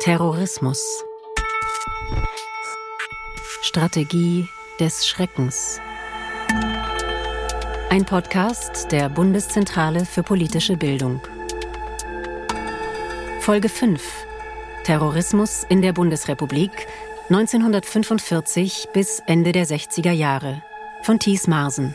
Terrorismus. Strategie des Schreckens. Ein Podcast der Bundeszentrale für politische Bildung. Folge 5. Terrorismus in der Bundesrepublik 1945 bis Ende der 60er Jahre von Thies Marsen.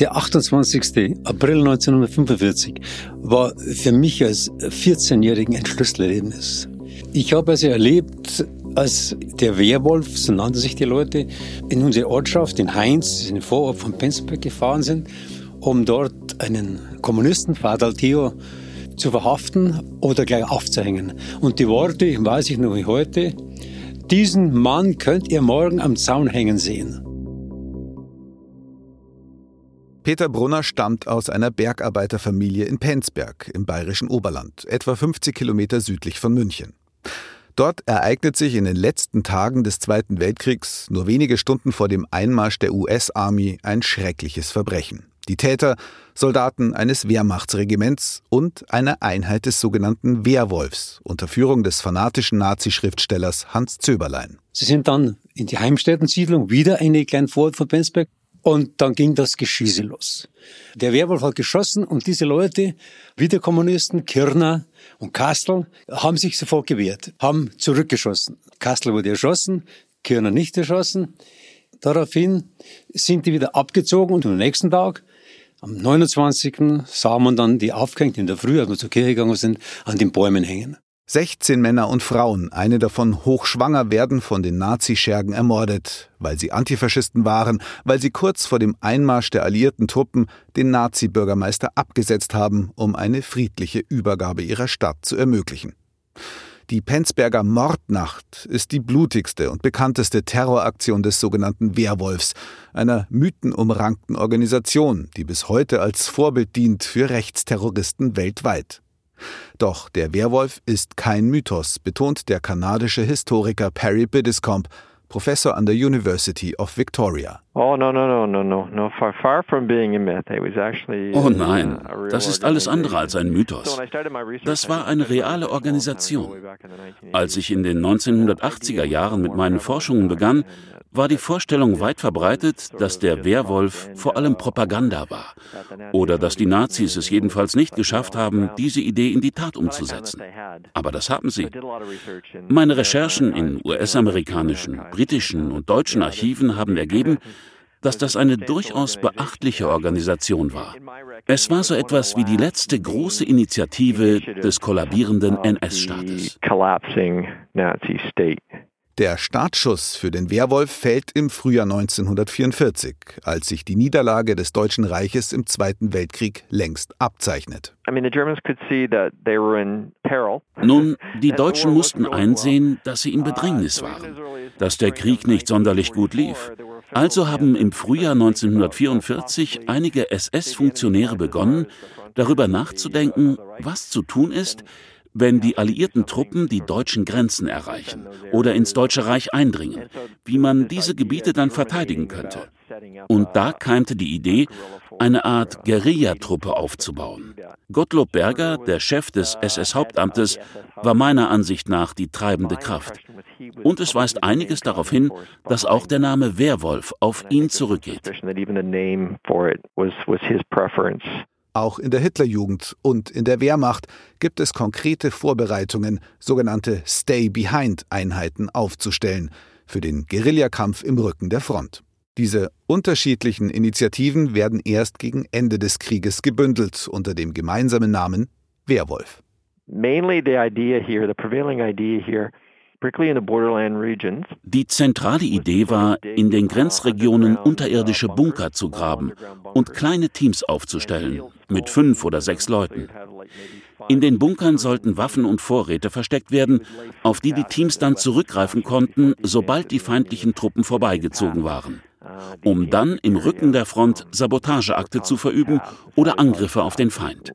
Der 28. April 1945 war für mich als 14-Jährigen ein Schlüsselerlebnis. Ich habe also erlebt, als der Werwolf, so nannten sich die Leute, in unsere Ortschaft, in Heinz, in den Vorort von Penzberg gefahren sind, um dort einen Kommunisten, Fadal Theo, zu verhaften oder gleich aufzuhängen. Und die Worte, weiß ich noch wie heute, diesen Mann könnt ihr morgen am Zaun hängen sehen. Peter Brunner stammt aus einer Bergarbeiterfamilie in Penzberg im bayerischen Oberland, etwa 50 Kilometer südlich von München. Dort ereignet sich in den letzten Tagen des Zweiten Weltkriegs, nur wenige Stunden vor dem Einmarsch der US-Army, ein schreckliches Verbrechen. Die Täter, Soldaten eines Wehrmachtsregiments und eine Einheit des sogenannten Wehrwolfs unter Führung des fanatischen Nazi-Schriftstellers Hans Zöberlein. Sie sind dann in die Heimstättensiedlung, wieder eine kleine Vorort von Penzberg, und dann ging das Geschieße los. Der Werwolf hat geschossen und diese Leute, wie der Kommunisten, Kirner und Kastel, haben sich sofort gewehrt, haben zurückgeschossen. Kastel wurde erschossen, Kirner nicht erschossen. Daraufhin sind die wieder abgezogen und am nächsten Tag, am 29. sah man dann die aufgehängt in der Früh, als wir zur Kirche gegangen sind, an den Bäumen hängen. 16 Männer und Frauen, eine davon hochschwanger, werden von den Nazischergen ermordet, weil sie Antifaschisten waren, weil sie kurz vor dem Einmarsch der alliierten Truppen den Nazi-Bürgermeister abgesetzt haben, um eine friedliche Übergabe ihrer Stadt zu ermöglichen. Die Penzberger Mordnacht ist die blutigste und bekannteste Terroraktion des sogenannten Wehrwolfs, einer mythenumrankten Organisation, die bis heute als Vorbild dient für Rechtsterroristen weltweit. Doch der Werwolf ist kein Mythos, betont der kanadische Historiker Perry Biddiscombe, Professor an der University of Victoria. Oh, oh nein, das ist alles andere als ein Mythos. Das war eine reale Organisation. Als ich in den 1980er Jahren mit meinen Forschungen begann, war die Vorstellung weit verbreitet, dass der Werwolf vor allem Propaganda war oder dass die Nazis es jedenfalls nicht geschafft haben, diese Idee in die Tat umzusetzen. Aber das haben sie. Meine Recherchen in US-amerikanischen, britischen und deutschen Archiven haben ergeben, dass das eine durchaus beachtliche Organisation war. Es war so etwas wie die letzte große Initiative des kollabierenden NS-Staates. Der Startschuss für den Werwolf fällt im Frühjahr 1944, als sich die Niederlage des Deutschen Reiches im Zweiten Weltkrieg längst abzeichnet. Nun, die Deutschen mussten einsehen, dass sie in Bedrängnis waren, dass der Krieg nicht sonderlich gut lief. Also haben im Frühjahr 1944 einige SS-Funktionäre begonnen, darüber nachzudenken, was zu tun ist, wenn die alliierten Truppen die deutschen Grenzen erreichen oder ins Deutsche Reich eindringen, wie man diese Gebiete dann verteidigen könnte. Und da keimte die Idee, eine Art Guerillatruppe aufzubauen. Gottlob Berger, der Chef des SS-Hauptamtes, war meiner Ansicht nach die treibende Kraft. Und es weist einiges darauf hin, dass auch der Name Werwolf auf ihn zurückgeht. Auch in der Hitlerjugend und in der Wehrmacht gibt es konkrete Vorbereitungen, sogenannte Stay-Behind-Einheiten aufzustellen für den Guerillakampf im Rücken der Front. Diese unterschiedlichen Initiativen werden erst gegen Ende des Krieges gebündelt unter dem gemeinsamen Namen Wehrwolf. Mainly the idea here, the prevailing idea here die zentrale Idee war, in den Grenzregionen unterirdische Bunker zu graben und kleine Teams aufzustellen, mit fünf oder sechs Leuten. In den Bunkern sollten Waffen und Vorräte versteckt werden, auf die die Teams dann zurückgreifen konnten, sobald die feindlichen Truppen vorbeigezogen waren, um dann im Rücken der Front Sabotageakte zu verüben oder Angriffe auf den Feind.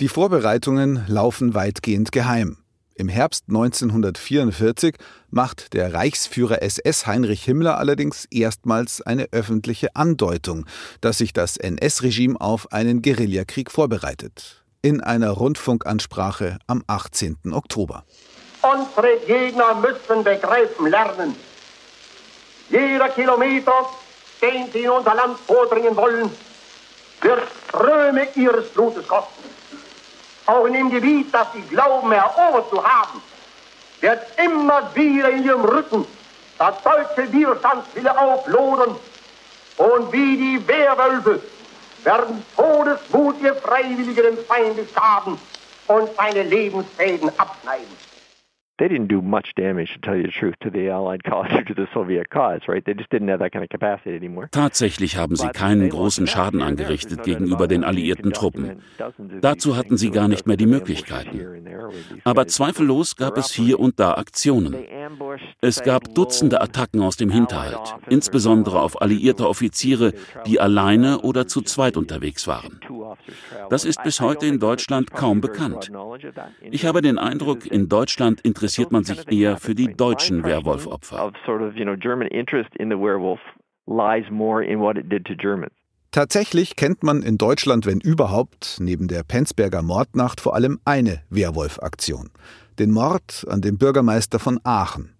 Die Vorbereitungen laufen weitgehend geheim. Im Herbst 1944 macht der Reichsführer SS Heinrich Himmler allerdings erstmals eine öffentliche Andeutung, dass sich das NS-Regime auf einen Guerillakrieg vorbereitet. In einer Rundfunkansprache am 18. Oktober. Unsere Gegner müssen begreifen lernen. Jeder Kilometer, den sie in unser Land vordringen wollen, wird Ströme ihres Blutes kosten auch in dem Gebiet, das sie glauben erobert zu haben, wird immer wieder in ihrem Rücken das deutsche Widerstandswille auflodern und wie die Wehrwölfe werden todesmutige Freiwillige den Feind schaden und seine Lebensfäden abschneiden. They didn't do much damage, to tell you the truth, to the Allied cause or to the Soviet cause, right? They just didn't have that kind of capacity anymore. Tatsächlich haben sie keinen großen Schaden angerichtet gegenüber den alliierten Truppen. Dazu hatten sie gar nicht mehr die Möglichkeiten. Aber zweifellos gab es hier und da Aktionen. Es gab Dutzende Attacken aus dem Hinterhalt, insbesondere auf alliierte Offiziere, die alleine oder zu zweit unterwegs waren. Das ist bis heute in Deutschland kaum bekannt. Ich habe den Eindruck, in Deutschland interessiert man sich eher für die deutschen Werwolf-Opfer. Tatsächlich kennt man in Deutschland, wenn überhaupt, neben der Penzberger Mordnacht vor allem eine Werwolf-Aktion. Den Mord an dem Bürgermeister von Aachen.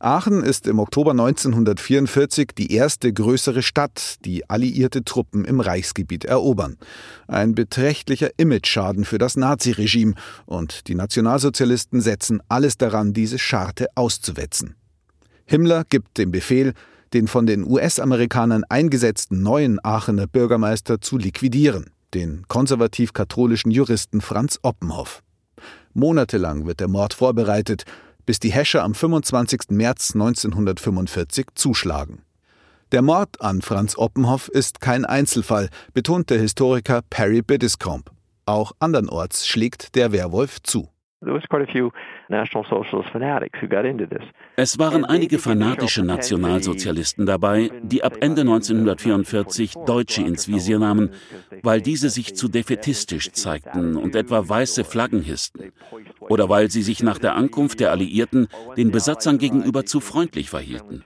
Aachen ist im Oktober 1944 die erste größere Stadt, die alliierte Truppen im Reichsgebiet erobern. Ein beträchtlicher Imageschaden für das Naziregime und die Nationalsozialisten setzen alles daran, diese Scharte auszuwetzen. Himmler gibt den Befehl, den von den US-Amerikanern eingesetzten neuen Aachener Bürgermeister zu liquidieren, den konservativ-katholischen Juristen Franz Oppenhoff. Monatelang wird der Mord vorbereitet, bis die Häscher am 25. März 1945 zuschlagen. Der Mord an Franz Oppenhoff ist kein Einzelfall, betont der Historiker Perry Biddiscombe. Auch andernorts schlägt der Werwolf zu. Es waren einige fanatische Nationalsozialisten dabei, die ab Ende 1944 Deutsche ins Visier nahmen, weil diese sich zu defetistisch zeigten und etwa weiße Flaggen hissten. Oder weil sie sich nach der Ankunft der Alliierten den Besatzern gegenüber zu freundlich verhielten.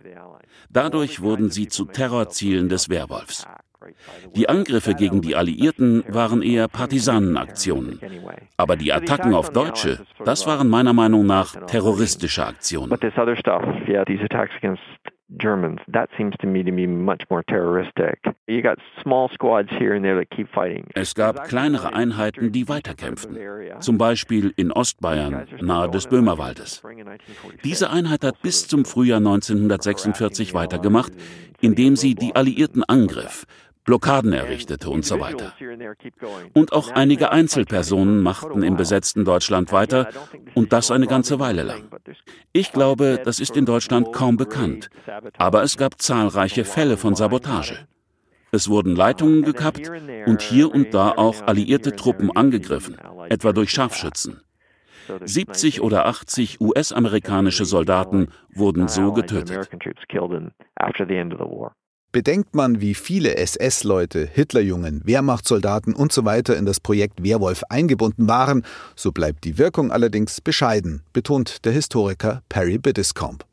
Dadurch wurden sie zu Terrorzielen des Werwolfs. Die Angriffe gegen die Alliierten waren eher Partisanenaktionen. Aber die Attacken auf Deutsche, das waren meiner Meinung nach terroristische Aktionen. Germans. That seems to me to be much more terroristic. You got small squads here and there that keep fighting. Es gab kleinere Einheiten, die weiterkämpften. Zum Beispiel in Ostbayern, nahe des Böhmerwaldes. Diese Einheit hat bis zum Frühjahr 1946 weitergemacht, indem sie die Alliierten angriff, Blockaden errichtete und so weiter. Und auch einige Einzelpersonen machten im besetzten Deutschland weiter und das eine ganze Weile lang. Ich glaube, das ist in Deutschland kaum bekannt, aber es gab zahlreiche Fälle von Sabotage. Es wurden Leitungen gekappt und hier und da auch alliierte Truppen angegriffen, etwa durch Scharfschützen. 70 oder 80 US-amerikanische Soldaten wurden so getötet. Bedenkt man, wie viele SS-Leute, Hitlerjungen, Wehrmachtssoldaten usw. So in das Projekt Werwolf eingebunden waren, so bleibt die Wirkung allerdings bescheiden, betont der Historiker Perry Biddiscombe.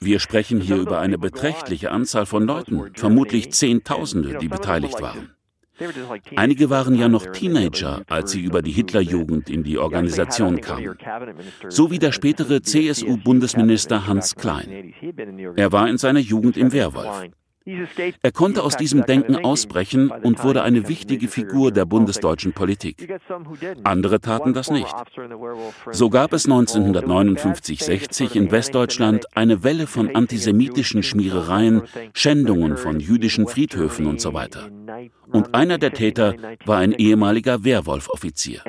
Wir sprechen hier über eine beträchtliche Anzahl von Leuten, vermutlich Zehntausende, die beteiligt waren. Einige waren ja noch Teenager, als sie über die Hitlerjugend in die Organisation kamen. So wie der spätere CSU-Bundesminister Hans Klein. Er war in seiner Jugend im Wehrwolf. Er konnte aus diesem Denken ausbrechen und wurde eine wichtige Figur der bundesdeutschen Politik. Andere taten das nicht. So gab es 1959-60 in Westdeutschland eine Welle von antisemitischen Schmierereien, Schändungen von jüdischen Friedhöfen und so weiter. Und einer der Täter war ein ehemaliger Wehrwolf-Offizier.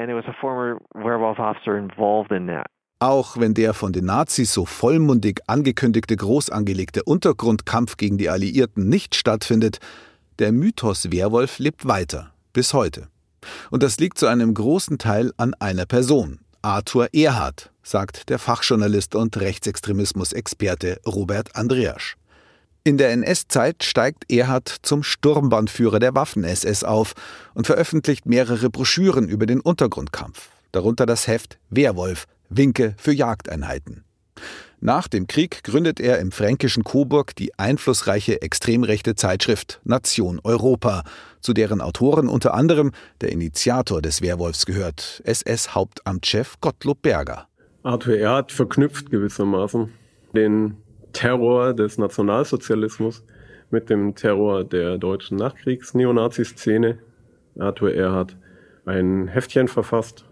Auch wenn der von den Nazis so vollmundig angekündigte groß angelegte Untergrundkampf gegen die Alliierten nicht stattfindet, der Mythos Werwolf lebt weiter, bis heute. Und das liegt zu einem großen Teil an einer Person, Arthur Erhard, sagt der Fachjournalist und Rechtsextremismusexperte Robert Andreasch. In der NS-Zeit steigt Erhard zum Sturmbandführer der Waffen-SS auf und veröffentlicht mehrere Broschüren über den Untergrundkampf, darunter das Heft Wehrwolf, Winke für Jagdeinheiten. Nach dem Krieg gründet er im fränkischen Coburg die einflussreiche extrem rechte Zeitschrift Nation Europa, zu deren Autoren unter anderem der Initiator des Wehrwolfs gehört, SS-Hauptamtschef Gottlob Berger. Arthur Erhard verknüpft gewissermaßen den Terror des Nationalsozialismus mit dem Terror der deutschen Nachkriegs-Neonazi-Szene. Arthur Erhard ein Heftchen verfasst,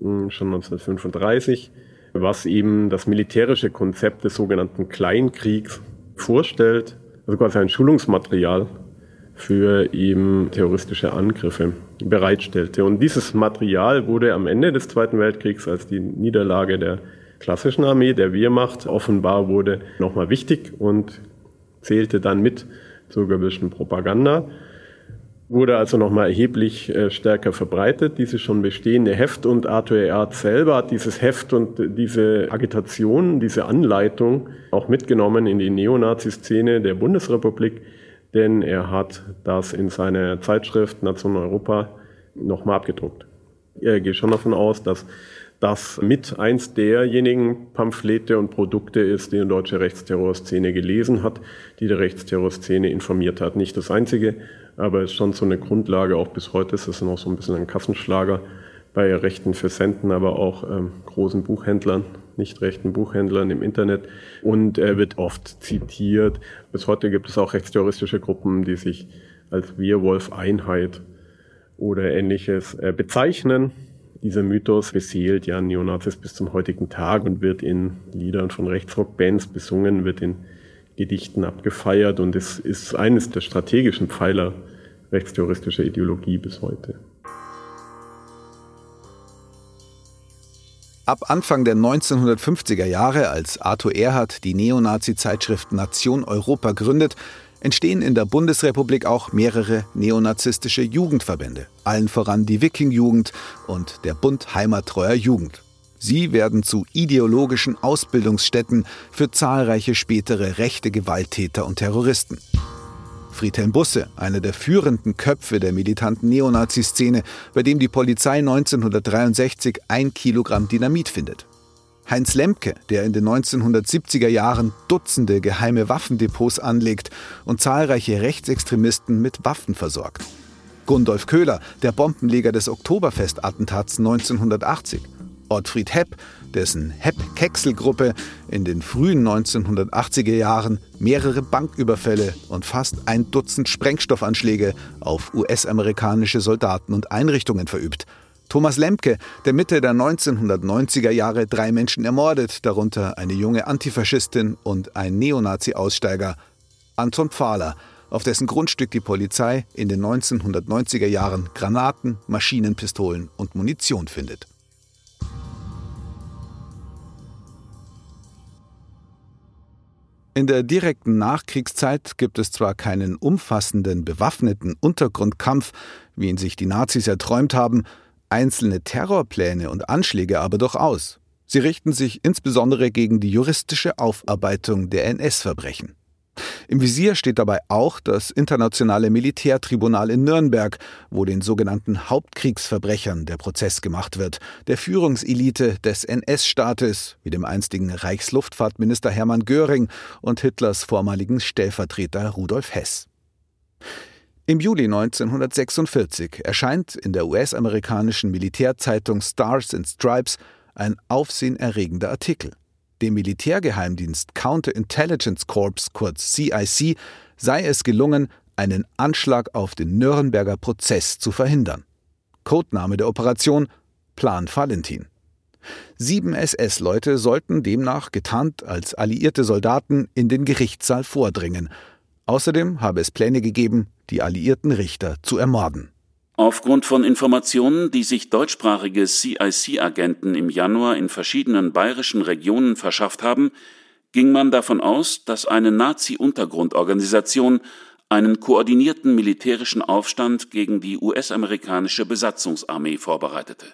schon 1935, was eben das militärische Konzept des sogenannten Kleinkriegs vorstellt, also quasi ein Schulungsmaterial für eben terroristische Angriffe bereitstellte. Und dieses Material wurde am Ende des Zweiten Weltkriegs als die Niederlage der klassischen Armee, der Wehrmacht, offenbar wurde nochmal wichtig und zählte dann mit zur gewischten Propaganda wurde also nochmal erheblich äh, stärker verbreitet, dieses schon bestehende Heft. Und Arthur Erd selber hat dieses Heft und diese Agitation, diese Anleitung auch mitgenommen in die Neonazi-Szene der Bundesrepublik, denn er hat das in seiner Zeitschrift Nation Europa nochmal abgedruckt. Er geht schon davon aus, dass das mit eins derjenigen Pamphlete und Produkte ist, die die deutsche Rechtsterrorszene gelesen hat, die die Rechtsterrorszene informiert hat. Nicht das einzige, aber es ist schon so eine Grundlage, auch bis heute ist es noch so ein bisschen ein Kassenschlager bei rechten Versenden, aber auch ähm, großen Buchhändlern, nicht rechten Buchhändlern im Internet. Und er wird oft zitiert. Bis heute gibt es auch rechtsterroristische Gruppen, die sich als Wehrwolf-Einheit oder ähnliches äh, bezeichnen. Dieser Mythos beseelt ja Neonazis bis zum heutigen Tag und wird in Liedern von Rechtsrockbands besungen, wird in Gedichten abgefeiert und es ist eines der strategischen Pfeiler rechtsterroristischer Ideologie bis heute. Ab Anfang der 1950er Jahre, als Arthur Erhard die Neonazi-Zeitschrift Nation Europa gründet, entstehen in der Bundesrepublik auch mehrere neonazistische Jugendverbände, allen voran die Wiking-Jugend und der Bund Heimattreuer Jugend. Sie werden zu ideologischen Ausbildungsstätten für zahlreiche spätere rechte Gewalttäter und Terroristen. Friedhelm Busse, einer der führenden Köpfe der militanten Neonazi-Szene, bei dem die Polizei 1963 ein Kilogramm Dynamit findet. Heinz Lemke, der in den 1970er Jahren Dutzende geheime Waffendepots anlegt und zahlreiche Rechtsextremisten mit Waffen versorgt. Gundolf Köhler, der Bombenleger des Oktoberfest-Attentats 1980 Ottfried Hepp, dessen Hepp-Kecksel-Gruppe in den frühen 1980er Jahren mehrere Banküberfälle und fast ein Dutzend Sprengstoffanschläge auf US-amerikanische Soldaten und Einrichtungen verübt. Thomas Lemke, der Mitte der 1990er Jahre drei Menschen ermordet, darunter eine junge Antifaschistin und ein Neonazi-Aussteiger. Anton Pfahler, auf dessen Grundstück die Polizei in den 1990er Jahren Granaten, Maschinenpistolen und Munition findet. In der direkten Nachkriegszeit gibt es zwar keinen umfassenden bewaffneten Untergrundkampf, wie ihn sich die Nazis erträumt haben, einzelne Terrorpläne und Anschläge aber durchaus. Sie richten sich insbesondere gegen die juristische Aufarbeitung der NS-Verbrechen. Im Visier steht dabei auch das Internationale Militärtribunal in Nürnberg, wo den sogenannten Hauptkriegsverbrechern der Prozess gemacht wird, der Führungselite des NS-Staates, wie dem einstigen Reichsluftfahrtminister Hermann Göring und Hitlers vormaligen Stellvertreter Rudolf Hess. Im Juli 1946 erscheint in der US-amerikanischen Militärzeitung Stars and Stripes ein aufsehenerregender Artikel dem Militärgeheimdienst Counterintelligence Corps kurz CIC sei es gelungen, einen Anschlag auf den Nürnberger Prozess zu verhindern. Codename der Operation Plan Valentin. Sieben SS-Leute sollten demnach getarnt als alliierte Soldaten in den Gerichtssaal vordringen. Außerdem habe es Pläne gegeben, die alliierten Richter zu ermorden. Aufgrund von Informationen, die sich deutschsprachige CIC-Agenten im Januar in verschiedenen bayerischen Regionen verschafft haben, ging man davon aus, dass eine Nazi-Untergrundorganisation einen koordinierten militärischen Aufstand gegen die US-amerikanische Besatzungsarmee vorbereitete.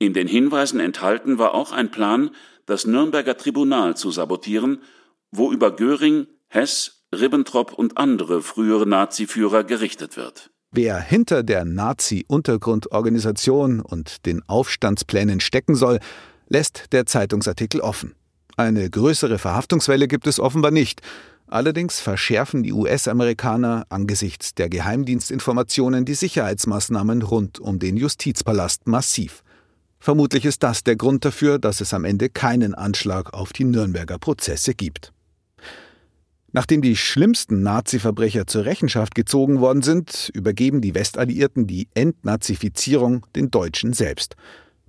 In den Hinweisen enthalten war auch ein Plan, das Nürnberger Tribunal zu sabotieren, wo über Göring, Hess, Ribbentrop und andere frühere Naziführer gerichtet wird. Wer hinter der Nazi-Untergrundorganisation und den Aufstandsplänen stecken soll, lässt der Zeitungsartikel offen. Eine größere Verhaftungswelle gibt es offenbar nicht. Allerdings verschärfen die US-Amerikaner angesichts der Geheimdienstinformationen die Sicherheitsmaßnahmen rund um den Justizpalast massiv. Vermutlich ist das der Grund dafür, dass es am Ende keinen Anschlag auf die Nürnberger Prozesse gibt. Nachdem die schlimmsten Nazi-Verbrecher zur Rechenschaft gezogen worden sind, übergeben die Westalliierten die Entnazifizierung den Deutschen selbst.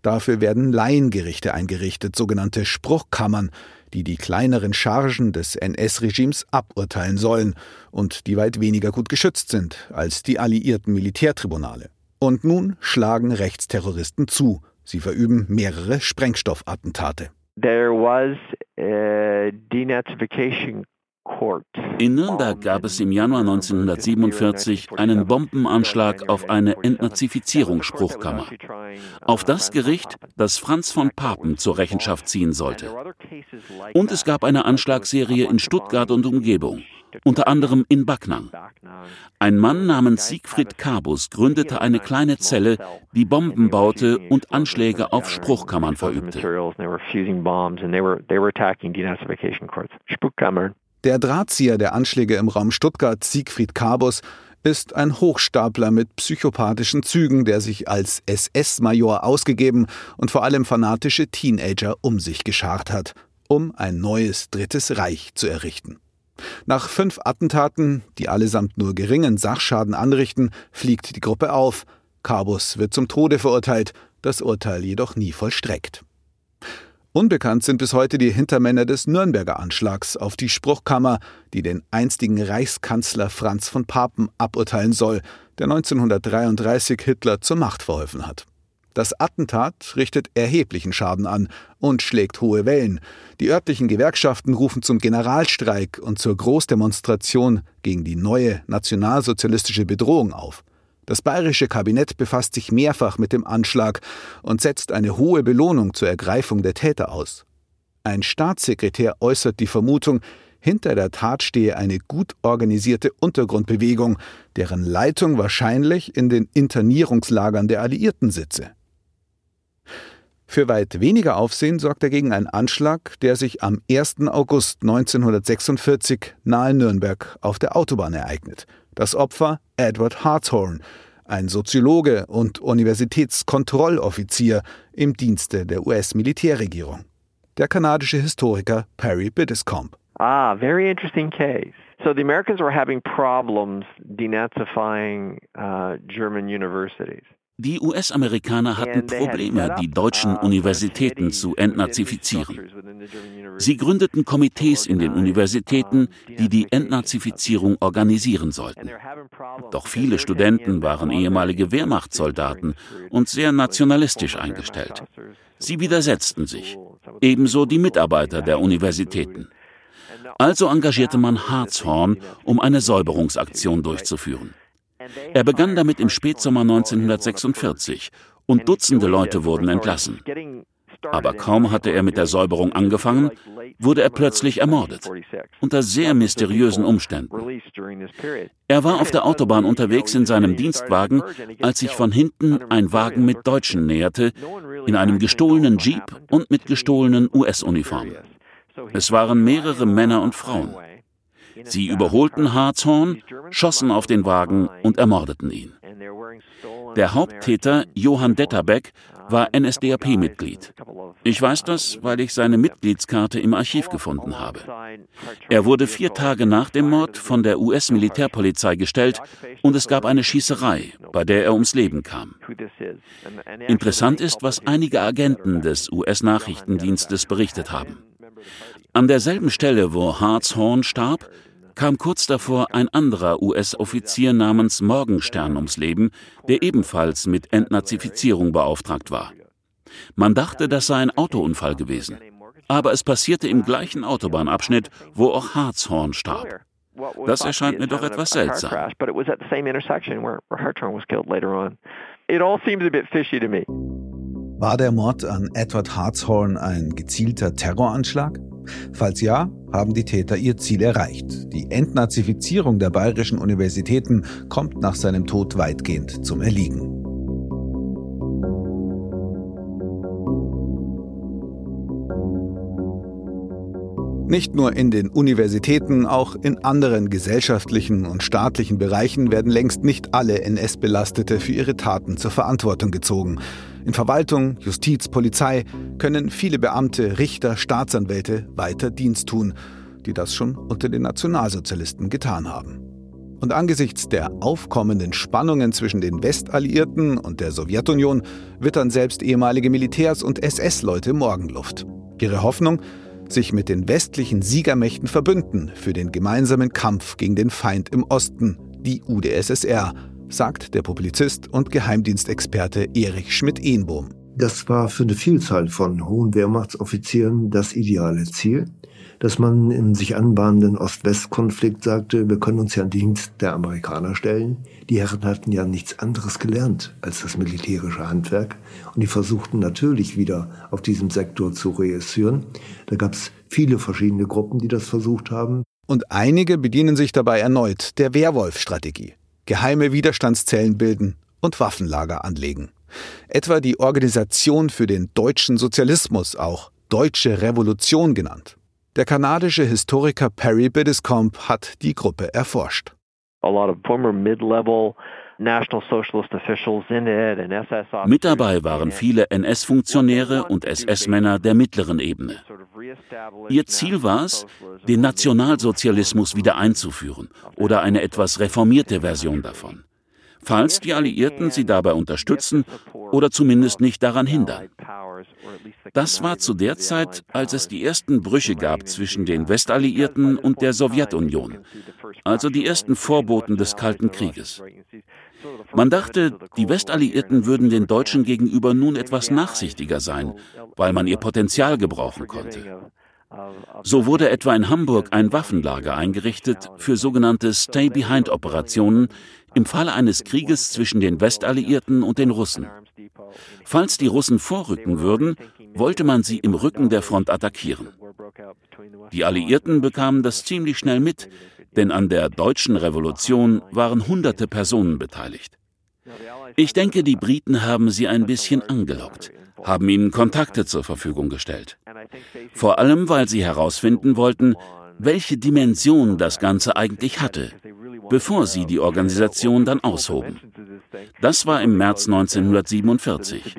Dafür werden Laiengerichte eingerichtet, sogenannte Spruchkammern, die die kleineren Chargen des NS-Regimes aburteilen sollen und die weit weniger gut geschützt sind als die alliierten Militärtribunale. Und nun schlagen Rechtsterroristen zu. Sie verüben mehrere Sprengstoffattentate. There was a denazification in Nürnberg gab es im Januar 1947 einen Bombenanschlag auf eine Entnazifizierungsspruchkammer. Auf das Gericht, das Franz von Papen zur Rechenschaft ziehen sollte. Und es gab eine Anschlagsserie in Stuttgart und Umgebung, unter anderem in Backnang. Ein Mann namens Siegfried Kabus gründete eine kleine Zelle, die Bomben baute und Anschläge auf Spruchkammern verübte. Der Drahtzieher der Anschläge im Raum Stuttgart, Siegfried Kabus, ist ein Hochstapler mit psychopathischen Zügen, der sich als SS-Major ausgegeben und vor allem fanatische Teenager um sich geschart hat, um ein neues Drittes Reich zu errichten. Nach fünf Attentaten, die allesamt nur geringen Sachschaden anrichten, fliegt die Gruppe auf. Kabus wird zum Tode verurteilt, das Urteil jedoch nie vollstreckt. Unbekannt sind bis heute die Hintermänner des Nürnberger Anschlags auf die Spruchkammer, die den einstigen Reichskanzler Franz von Papen aburteilen soll, der 1933 Hitler zur Macht verholfen hat. Das Attentat richtet erheblichen Schaden an und schlägt hohe Wellen. Die örtlichen Gewerkschaften rufen zum Generalstreik und zur Großdemonstration gegen die neue nationalsozialistische Bedrohung auf. Das bayerische Kabinett befasst sich mehrfach mit dem Anschlag und setzt eine hohe Belohnung zur Ergreifung der Täter aus. Ein Staatssekretär äußert die Vermutung, hinter der Tat stehe eine gut organisierte Untergrundbewegung, deren Leitung wahrscheinlich in den Internierungslagern der Alliierten sitze. Für weit weniger Aufsehen sorgt dagegen ein Anschlag, der sich am 1. August 1946 nahe Nürnberg auf der Autobahn ereignet. Das Opfer Edward Hartshorn, ein Soziologe und Universitätskontrolloffizier im Dienste der US-Militärregierung. Der kanadische Historiker Perry Biddiscombe. Ah, very interesting case. So the Americans were having problems denazifying uh, German universities. Die US-Amerikaner hatten Probleme, die deutschen Universitäten zu entnazifizieren. Sie gründeten Komitees in den Universitäten, die die Entnazifizierung organisieren sollten. Doch viele Studenten waren ehemalige Wehrmachtssoldaten und sehr nationalistisch eingestellt. Sie widersetzten sich, ebenso die Mitarbeiter der Universitäten. Also engagierte man Hartshorn, um eine Säuberungsaktion durchzuführen. Er begann damit im Spätsommer 1946 und Dutzende Leute wurden entlassen. Aber kaum hatte er mit der Säuberung angefangen, wurde er plötzlich ermordet. Unter sehr mysteriösen Umständen. Er war auf der Autobahn unterwegs in seinem Dienstwagen, als sich von hinten ein Wagen mit Deutschen näherte, in einem gestohlenen Jeep und mit gestohlenen US-Uniformen. Es waren mehrere Männer und Frauen. Sie überholten Hartshorn, schossen auf den Wagen und ermordeten ihn. Der Haupttäter, Johann Detterbeck, war NSDAP-Mitglied. Ich weiß das, weil ich seine Mitgliedskarte im Archiv gefunden habe. Er wurde vier Tage nach dem Mord von der US-Militärpolizei gestellt und es gab eine Schießerei, bei der er ums Leben kam. Interessant ist, was einige Agenten des US-Nachrichtendienstes berichtet haben. An derselben Stelle, wo Hartshorn starb, kam kurz davor ein anderer US-Offizier namens Morgenstern ums Leben, der ebenfalls mit Entnazifizierung beauftragt war. Man dachte, das sei ein Autounfall gewesen. Aber es passierte im gleichen Autobahnabschnitt, wo auch Hartshorn starb. Das erscheint mir doch etwas seltsam. War der Mord an Edward Hartshorn ein gezielter Terroranschlag? Falls ja, haben die Täter ihr Ziel erreicht. Die Entnazifizierung der bayerischen Universitäten kommt nach seinem Tod weitgehend zum Erliegen. Nicht nur in den Universitäten, auch in anderen gesellschaftlichen und staatlichen Bereichen werden längst nicht alle NS-Belastete für ihre Taten zur Verantwortung gezogen. In Verwaltung, Justiz, Polizei können viele Beamte, Richter, Staatsanwälte weiter Dienst tun, die das schon unter den Nationalsozialisten getan haben. Und angesichts der aufkommenden Spannungen zwischen den Westalliierten und der Sowjetunion wittern selbst ehemalige Militärs und SS-Leute Morgenluft. Ihre Hoffnung, sich mit den westlichen Siegermächten verbünden für den gemeinsamen Kampf gegen den Feind im Osten, die UdSSR, sagt der Publizist und Geheimdienstexperte Erich Schmidt-Ehnbohm. Das war für eine Vielzahl von hohen Wehrmachtsoffizieren das ideale Ziel, dass man im sich anbahnenden Ost-West-Konflikt sagte, wir können uns ja an Dienst der Amerikaner stellen. Die Herren hatten ja nichts anderes gelernt als das militärische Handwerk und die versuchten natürlich wieder auf diesem Sektor zu reüssieren. Da gab es viele verschiedene Gruppen, die das versucht haben. Und einige bedienen sich dabei erneut der Werwolf-Strategie. Geheime Widerstandszellen bilden und Waffenlager anlegen. Etwa die Organisation für den deutschen Sozialismus, auch Deutsche Revolution genannt. Der kanadische Historiker Perry Biddiscombe hat die Gruppe erforscht. Mit dabei waren viele NS-Funktionäre und SS-Männer der mittleren Ebene. Ihr Ziel war es, den Nationalsozialismus wieder einzuführen oder eine etwas reformierte Version davon falls die Alliierten sie dabei unterstützen oder zumindest nicht daran hindern. Das war zu der Zeit, als es die ersten Brüche gab zwischen den Westalliierten und der Sowjetunion, also die ersten Vorboten des Kalten Krieges. Man dachte, die Westalliierten würden den Deutschen gegenüber nun etwas nachsichtiger sein, weil man ihr Potenzial gebrauchen konnte. So wurde etwa in Hamburg ein Waffenlager eingerichtet für sogenannte Stay-Behind-Operationen im Falle eines Krieges zwischen den Westalliierten und den Russen. Falls die Russen vorrücken würden, wollte man sie im Rücken der Front attackieren. Die Alliierten bekamen das ziemlich schnell mit, denn an der deutschen Revolution waren hunderte Personen beteiligt. Ich denke, die Briten haben sie ein bisschen angelockt, haben ihnen Kontakte zur Verfügung gestellt. Vor allem, weil sie herausfinden wollten, welche Dimension das Ganze eigentlich hatte, bevor sie die Organisation dann aushoben. Das war im März 1947.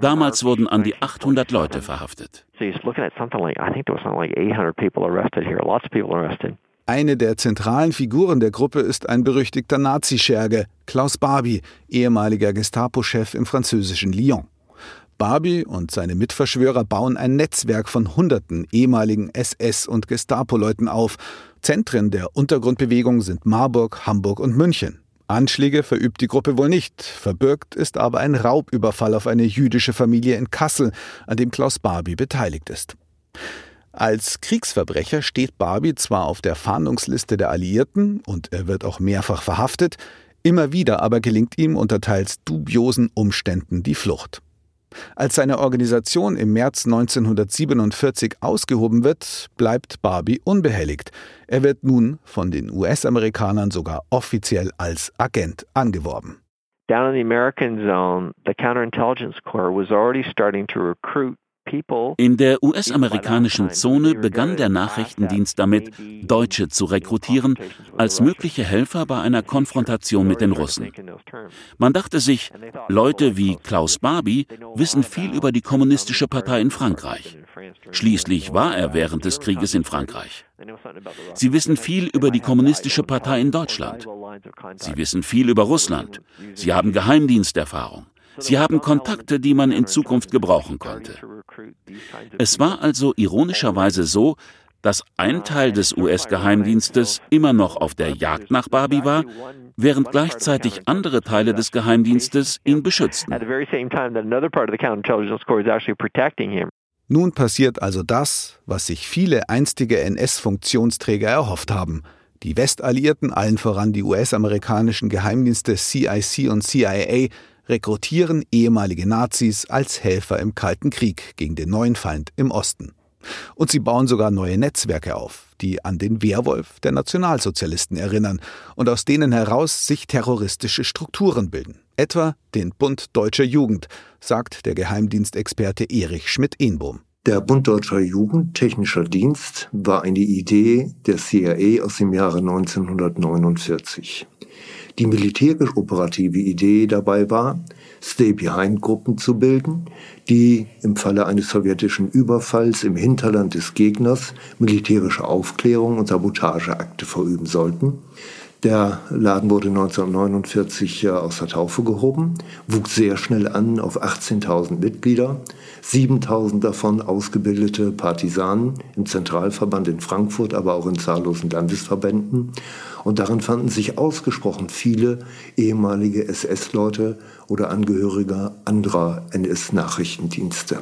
Damals wurden an die 800 Leute verhaftet. Eine der zentralen Figuren der Gruppe ist ein berüchtigter Nazischerge, Klaus Barbie, ehemaliger Gestapo-Chef im französischen Lyon. Barbie und seine Mitverschwörer bauen ein Netzwerk von hunderten ehemaligen SS- und Gestapo-Leuten auf. Zentren der Untergrundbewegung sind Marburg, Hamburg und München. Anschläge verübt die Gruppe wohl nicht, verbirgt ist aber ein Raubüberfall auf eine jüdische Familie in Kassel, an dem Klaus Barbie beteiligt ist. Als Kriegsverbrecher steht Barbie zwar auf der Fahndungsliste der Alliierten und er wird auch mehrfach verhaftet, immer wieder aber gelingt ihm unter teils dubiosen Umständen die Flucht. Als seine Organisation im März 1947 ausgehoben wird, bleibt Barbie unbehelligt. Er wird nun von den US-Amerikanern sogar offiziell als Agent angeworben. Down in the American zone, the counterintelligence corps was already starting to recruit in der US-amerikanischen Zone begann der Nachrichtendienst damit, Deutsche zu rekrutieren als mögliche Helfer bei einer Konfrontation mit den Russen. Man dachte sich, Leute wie Klaus Barbie wissen viel über die Kommunistische Partei in Frankreich. Schließlich war er während des Krieges in Frankreich. Sie wissen viel über die Kommunistische Partei in Deutschland. Sie wissen viel über Russland. Sie haben Geheimdiensterfahrung. Sie haben Kontakte, die man in Zukunft gebrauchen konnte. Es war also ironischerweise so, dass ein Teil des US-Geheimdienstes immer noch auf der Jagd nach Barbie war, während gleichzeitig andere Teile des Geheimdienstes ihn beschützten. Nun passiert also das, was sich viele einstige NS-Funktionsträger erhofft haben. Die Westalliierten, allen voran die US-amerikanischen Geheimdienste CIC und CIA, rekrutieren ehemalige Nazis als Helfer im Kalten Krieg gegen den neuen Feind im Osten. Und sie bauen sogar neue Netzwerke auf, die an den Wehrwolf der Nationalsozialisten erinnern und aus denen heraus sich terroristische Strukturen bilden. Etwa den Bund Deutscher Jugend, sagt der Geheimdienstexperte Erich Schmidt-Ehnbohm. Der Bund Deutscher Jugend, Technischer Dienst, war eine Idee der CIA aus dem Jahre 1949. Die militärisch-operative Idee dabei war, Stay-Behind-Gruppen zu bilden, die im Falle eines sowjetischen Überfalls im Hinterland des Gegners militärische Aufklärung und Sabotageakte verüben sollten. Der Laden wurde 1949 aus der Taufe gehoben, wuchs sehr schnell an auf 18.000 Mitglieder 7000 davon ausgebildete Partisanen im Zentralverband in Frankfurt, aber auch in zahllosen Landesverbänden. Und darin fanden sich ausgesprochen viele ehemalige SS-Leute oder Angehörige anderer NS-Nachrichtendienste.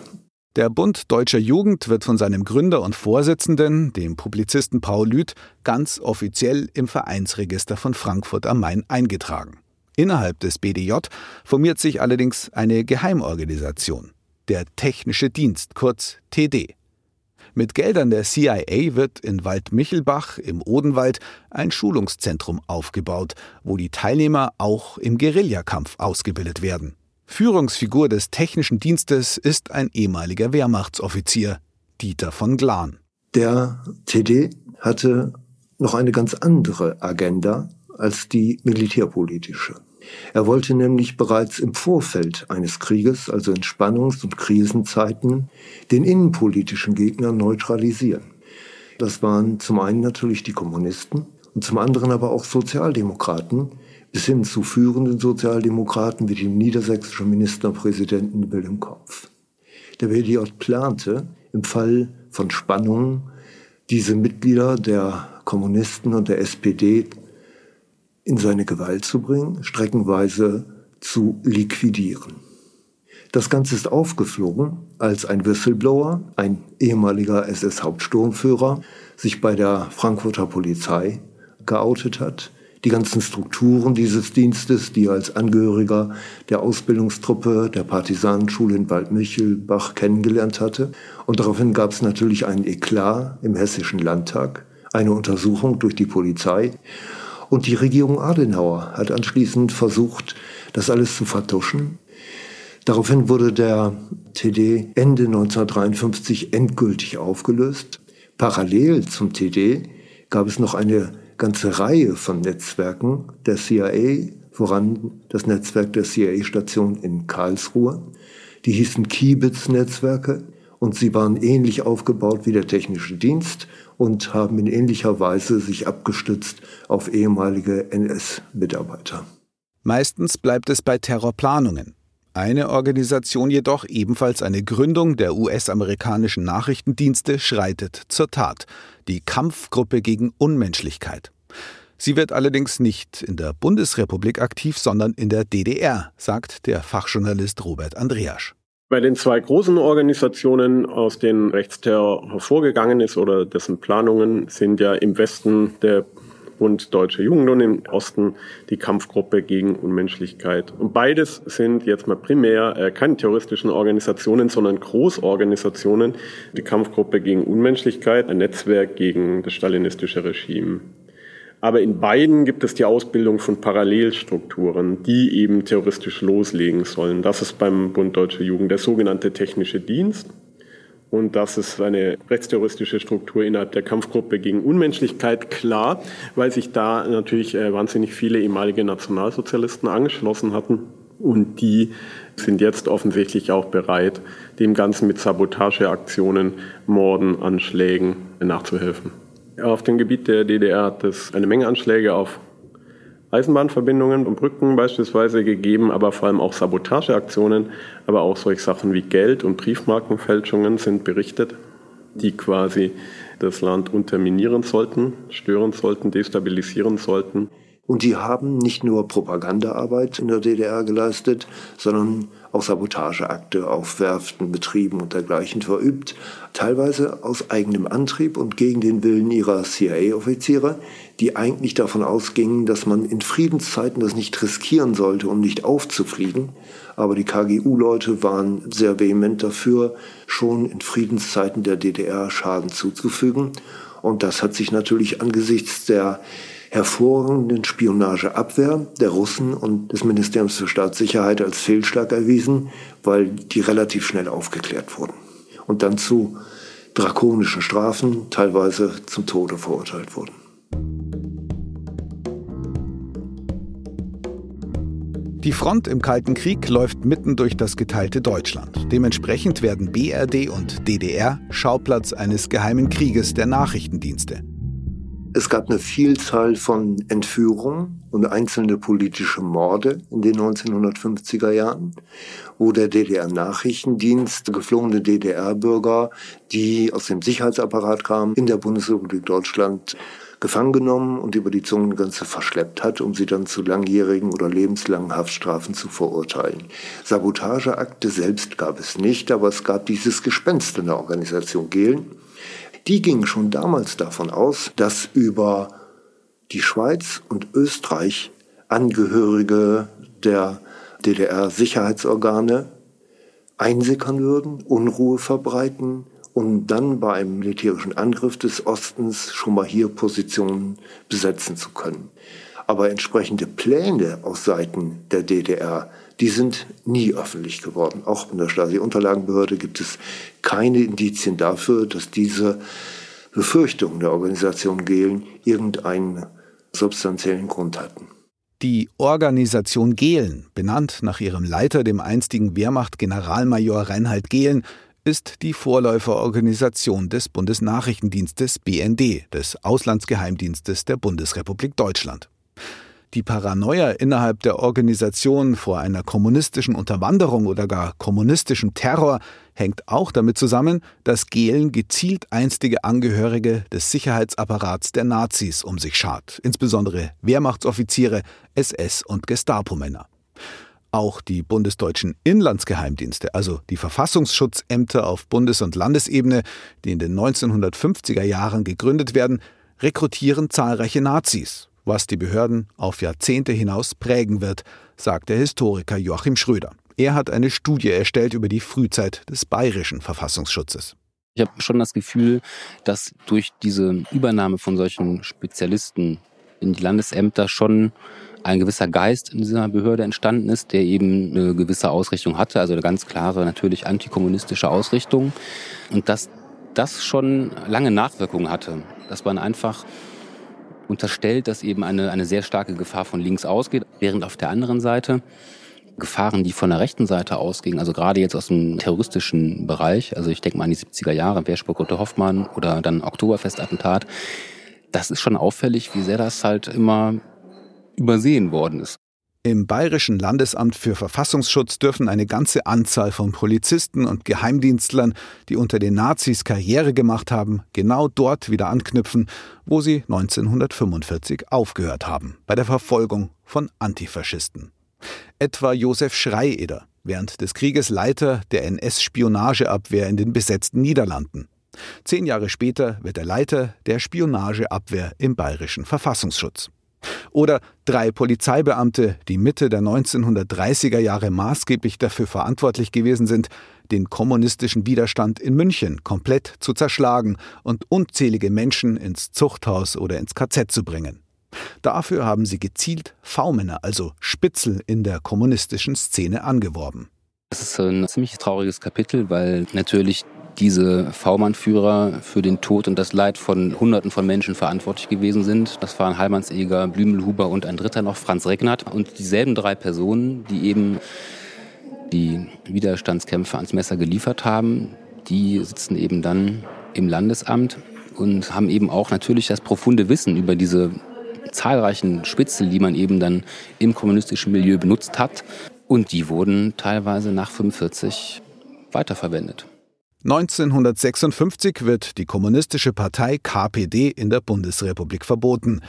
Der Bund Deutscher Jugend wird von seinem Gründer und Vorsitzenden, dem Publizisten Paul Lüth, ganz offiziell im Vereinsregister von Frankfurt am Main eingetragen. Innerhalb des BDJ formiert sich allerdings eine Geheimorganisation der Technische Dienst, kurz TD. Mit Geldern der CIA wird in Waldmichelbach im Odenwald ein Schulungszentrum aufgebaut, wo die Teilnehmer auch im Guerillakampf ausgebildet werden. Führungsfigur des technischen Dienstes ist ein ehemaliger Wehrmachtsoffizier, Dieter von Glan. Der TD hatte noch eine ganz andere Agenda als die militärpolitische. Er wollte nämlich bereits im Vorfeld eines Krieges, also in Spannungs- und Krisenzeiten, den innenpolitischen Gegner neutralisieren. Das waren zum einen natürlich die Kommunisten und zum anderen aber auch Sozialdemokraten, bis hin zu führenden Sozialdemokraten wie dem niedersächsischen Ministerpräsidenten Wilhelm Kopf. Der BDJ plante, im Fall von Spannungen diese Mitglieder der Kommunisten und der SPD in seine Gewalt zu bringen, streckenweise zu liquidieren. Das Ganze ist aufgeflogen, als ein Whistleblower, ein ehemaliger SS-Hauptsturmführer, sich bei der Frankfurter Polizei geoutet hat. Die ganzen Strukturen dieses Dienstes, die er als Angehöriger der Ausbildungstruppe der Partisanenschule in Waldmichelbach kennengelernt hatte. Und daraufhin gab es natürlich einen Eklat im Hessischen Landtag, eine Untersuchung durch die Polizei. Und die Regierung Adenauer hat anschließend versucht, das alles zu vertuschen. Daraufhin wurde der TD Ende 1953 endgültig aufgelöst. Parallel zum TD gab es noch eine ganze Reihe von Netzwerken der CIA, voran das Netzwerk der CIA-Station in Karlsruhe. Die hießen Kiebitz-Netzwerke und sie waren ähnlich aufgebaut wie der technische Dienst und haben in ähnlicher Weise sich abgestützt auf ehemalige NS-Mitarbeiter. Meistens bleibt es bei Terrorplanungen. Eine Organisation jedoch, ebenfalls eine Gründung der US-amerikanischen Nachrichtendienste, schreitet zur Tat. Die Kampfgruppe gegen Unmenschlichkeit. Sie wird allerdings nicht in der Bundesrepublik aktiv, sondern in der DDR, sagt der Fachjournalist Robert Andreasch. Bei den zwei großen Organisationen, aus denen Rechtsterror hervorgegangen ist oder dessen Planungen, sind ja im Westen der Bund Deutsche Jugend und im Osten die Kampfgruppe gegen Unmenschlichkeit. Und beides sind jetzt mal primär äh, keine terroristischen Organisationen, sondern Großorganisationen. Die Kampfgruppe gegen Unmenschlichkeit, ein Netzwerk gegen das stalinistische Regime. Aber in beiden gibt es die Ausbildung von Parallelstrukturen, die eben terroristisch loslegen sollen. Das ist beim Bund Deutsche Jugend der sogenannte technische Dienst. Und das ist eine rechtsterroristische Struktur innerhalb der Kampfgruppe gegen Unmenschlichkeit, klar, weil sich da natürlich äh, wahnsinnig viele ehemalige Nationalsozialisten angeschlossen hatten. Und die sind jetzt offensichtlich auch bereit, dem Ganzen mit Sabotageaktionen, Morden, Anschlägen nachzuhelfen. Auf dem Gebiet der DDR hat es eine Menge Anschläge auf Eisenbahnverbindungen und Brücken beispielsweise gegeben, aber vor allem auch Sabotageaktionen, aber auch solche Sachen wie Geld- und Briefmarkenfälschungen sind berichtet, die quasi das Land unterminieren sollten, stören sollten, destabilisieren sollten. Und die haben nicht nur Propagandaarbeit in der DDR geleistet, sondern auch Sabotageakte auf Werften, Betrieben und dergleichen verübt, teilweise aus eigenem Antrieb und gegen den Willen ihrer CIA-Offiziere, die eigentlich davon ausgingen, dass man in Friedenszeiten das nicht riskieren sollte, um nicht aufzufliegen. Aber die KGU-Leute waren sehr vehement dafür, schon in Friedenszeiten der DDR Schaden zuzufügen. Und das hat sich natürlich angesichts der hervorragenden Spionageabwehr der Russen und des Ministeriums für Staatssicherheit als Fehlschlag erwiesen, weil die relativ schnell aufgeklärt wurden und dann zu drakonischen Strafen, teilweise zum Tode verurteilt wurden. Die Front im Kalten Krieg läuft mitten durch das geteilte Deutschland. Dementsprechend werden BRD und DDR Schauplatz eines geheimen Krieges der Nachrichtendienste. Es gab eine Vielzahl von Entführungen und einzelne politische Morde in den 1950er Jahren, wo der DDR-Nachrichtendienst geflohene DDR-Bürger, die aus dem Sicherheitsapparat kamen, in der Bundesrepublik Deutschland gefangen genommen und über die Zungengrenze verschleppt hat, um sie dann zu langjährigen oder lebenslangen Haftstrafen zu verurteilen. Sabotageakte selbst gab es nicht, aber es gab dieses Gespenst in der Organisation Gehlen die gingen schon damals davon aus, dass über die Schweiz und Österreich Angehörige der DDR-Sicherheitsorgane einsickern würden, Unruhe verbreiten um dann bei einem militärischen Angriff des Ostens schon mal hier Positionen besetzen zu können. Aber entsprechende Pläne aus Seiten der DDR die sind nie öffentlich geworden. Auch in der Stasi-Unterlagenbehörde gibt es keine Indizien dafür, dass diese Befürchtungen der Organisation Gehlen irgendeinen substanziellen Grund hatten. Die Organisation Gehlen, benannt nach ihrem Leiter, dem einstigen Wehrmacht-Generalmajor Reinhard Gehlen, ist die Vorläuferorganisation des Bundesnachrichtendienstes BND, des Auslandsgeheimdienstes der Bundesrepublik Deutschland. Die Paranoia innerhalb der Organisation vor einer kommunistischen Unterwanderung oder gar kommunistischem Terror hängt auch damit zusammen, dass Gehlen gezielt einstige Angehörige des Sicherheitsapparats der Nazis um sich schart, insbesondere Wehrmachtsoffiziere, SS- und Gestapo-Männer. Auch die bundesdeutschen Inlandsgeheimdienste, also die Verfassungsschutzämter auf Bundes- und Landesebene, die in den 1950er Jahren gegründet werden, rekrutieren zahlreiche Nazis, was die Behörden auf Jahrzehnte hinaus prägen wird, sagt der Historiker Joachim Schröder. Er hat eine Studie erstellt über die Frühzeit des bayerischen Verfassungsschutzes. Ich habe schon das Gefühl, dass durch diese Übernahme von solchen Spezialisten in die Landesämter schon ein gewisser Geist in dieser Behörde entstanden ist, der eben eine gewisse Ausrichtung hatte, also eine ganz klare, natürlich antikommunistische Ausrichtung. Und dass das schon lange Nachwirkungen hatte, dass man einfach unterstellt, dass eben eine, eine sehr starke Gefahr von links ausgeht, während auf der anderen Seite Gefahren, die von der rechten Seite ausgingen, also gerade jetzt aus dem terroristischen Bereich, also ich denke mal an die 70er Jahre, Otto Hoffmann oder dann Oktoberfestattentat, das ist schon auffällig, wie sehr das halt immer übersehen worden ist. Im Bayerischen Landesamt für Verfassungsschutz dürfen eine ganze Anzahl von Polizisten und Geheimdienstlern, die unter den Nazis Karriere gemacht haben, genau dort wieder anknüpfen, wo sie 1945 aufgehört haben, bei der Verfolgung von Antifaschisten. Etwa Josef Schreieder, während des Krieges Leiter der NS-Spionageabwehr in den besetzten Niederlanden. Zehn Jahre später wird er Leiter der Spionageabwehr im Bayerischen Verfassungsschutz. Oder drei Polizeibeamte, die Mitte der 1930er Jahre maßgeblich dafür verantwortlich gewesen sind, den kommunistischen Widerstand in München komplett zu zerschlagen und unzählige Menschen ins Zuchthaus oder ins KZ zu bringen. Dafür haben sie gezielt V-Männer, also Spitzel in der kommunistischen Szene angeworben. Das ist ein ziemlich trauriges Kapitel, weil natürlich diese V-Mann-Führer für den Tod und das Leid von Hunderten von Menschen verantwortlich gewesen sind. Das waren Heilmannseger, Blümelhuber und ein dritter noch, Franz Regnert. Und dieselben drei Personen, die eben die Widerstandskämpfer ans Messer geliefert haben, die sitzen eben dann im Landesamt und haben eben auch natürlich das profunde Wissen über diese zahlreichen Spitzel, die man eben dann im kommunistischen Milieu benutzt hat. Und die wurden teilweise nach 45 weiterverwendet. 1956 wird die kommunistische Partei KPD in der Bundesrepublik verboten.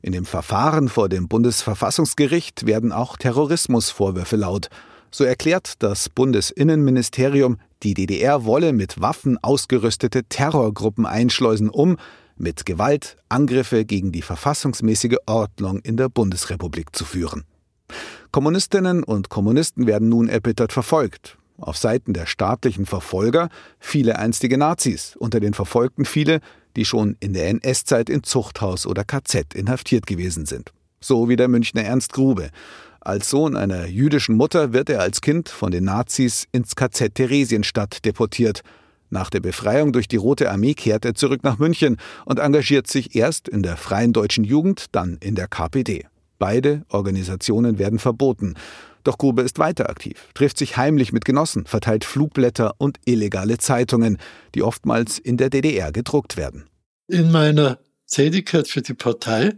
In dem Verfahren vor dem Bundesverfassungsgericht werden auch Terrorismusvorwürfe laut. So erklärt das Bundesinnenministerium, die DDR wolle mit Waffen ausgerüstete Terrorgruppen einschleusen, um mit Gewalt Angriffe gegen die verfassungsmäßige Ordnung in der Bundesrepublik zu führen. Kommunistinnen und Kommunisten werden nun erbittert verfolgt. Auf Seiten der staatlichen Verfolger viele einstige Nazis, unter den Verfolgten viele, die schon in der NS-Zeit in Zuchthaus oder KZ inhaftiert gewesen sind. So wie der Münchner Ernst Grube. Als Sohn einer jüdischen Mutter wird er als Kind von den Nazis ins KZ Theresienstadt deportiert. Nach der Befreiung durch die Rote Armee kehrt er zurück nach München und engagiert sich erst in der Freien Deutschen Jugend, dann in der KPD. Beide Organisationen werden verboten. Doch Grube ist weiter aktiv, trifft sich heimlich mit Genossen, verteilt Flugblätter und illegale Zeitungen, die oftmals in der DDR gedruckt werden. In meiner Tätigkeit für die Partei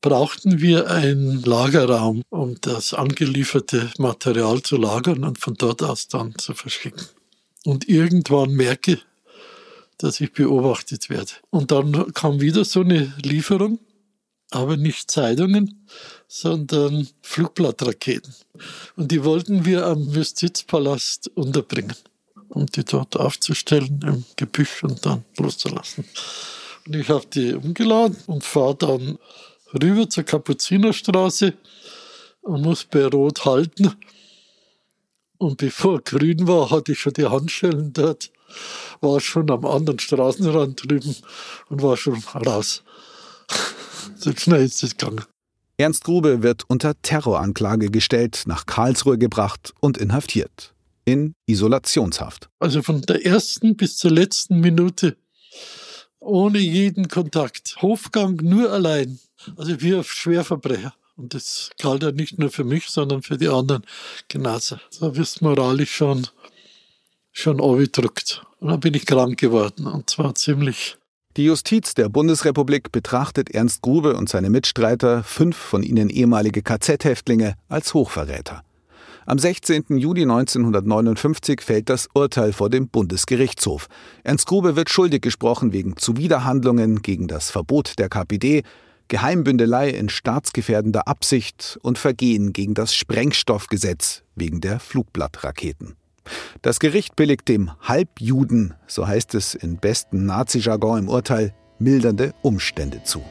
brauchten wir einen Lagerraum, um das angelieferte Material zu lagern und von dort aus dann zu verschicken. Und irgendwann merke, dass ich beobachtet werde. Und dann kam wieder so eine Lieferung, aber nicht Zeitungen, sondern Flugblattraketen. Und die wollten wir am Justizpalast unterbringen, um die dort aufzustellen im Gebüsch und dann loszulassen. Und ich habe die umgeladen und fahre dann rüber zur Kapuzinerstraße und muss bei Rot halten. Und bevor grün war, hatte ich schon die Handschellen dort, war schon am anderen Straßenrand drüben und war schon raus. so schnell ist es gegangen. Ernst Grube wird unter Terroranklage gestellt, nach Karlsruhe gebracht und inhaftiert. In Isolationshaft. Also von der ersten bis zur letzten Minute ohne jeden Kontakt. Hofgang nur allein. Also wie ein Schwerverbrecher. Und das galt ja nicht nur für mich, sondern für die anderen genauso. Da wirst moralisch schon, schon abgedrückt. Und dann bin ich krank geworden. Und zwar ziemlich die Justiz der Bundesrepublik betrachtet Ernst Grube und seine Mitstreiter, fünf von ihnen ehemalige KZ-Häftlinge, als Hochverräter. Am 16. Juli 1959 fällt das Urteil vor dem Bundesgerichtshof. Ernst Grube wird schuldig gesprochen wegen Zuwiderhandlungen gegen das Verbot der KPD, Geheimbündelei in staatsgefährdender Absicht und Vergehen gegen das Sprengstoffgesetz wegen der Flugblattraketen. Das Gericht billigt dem Halbjuden, so heißt es in bestem Nazi-Jargon im Urteil, mildernde Umstände zu.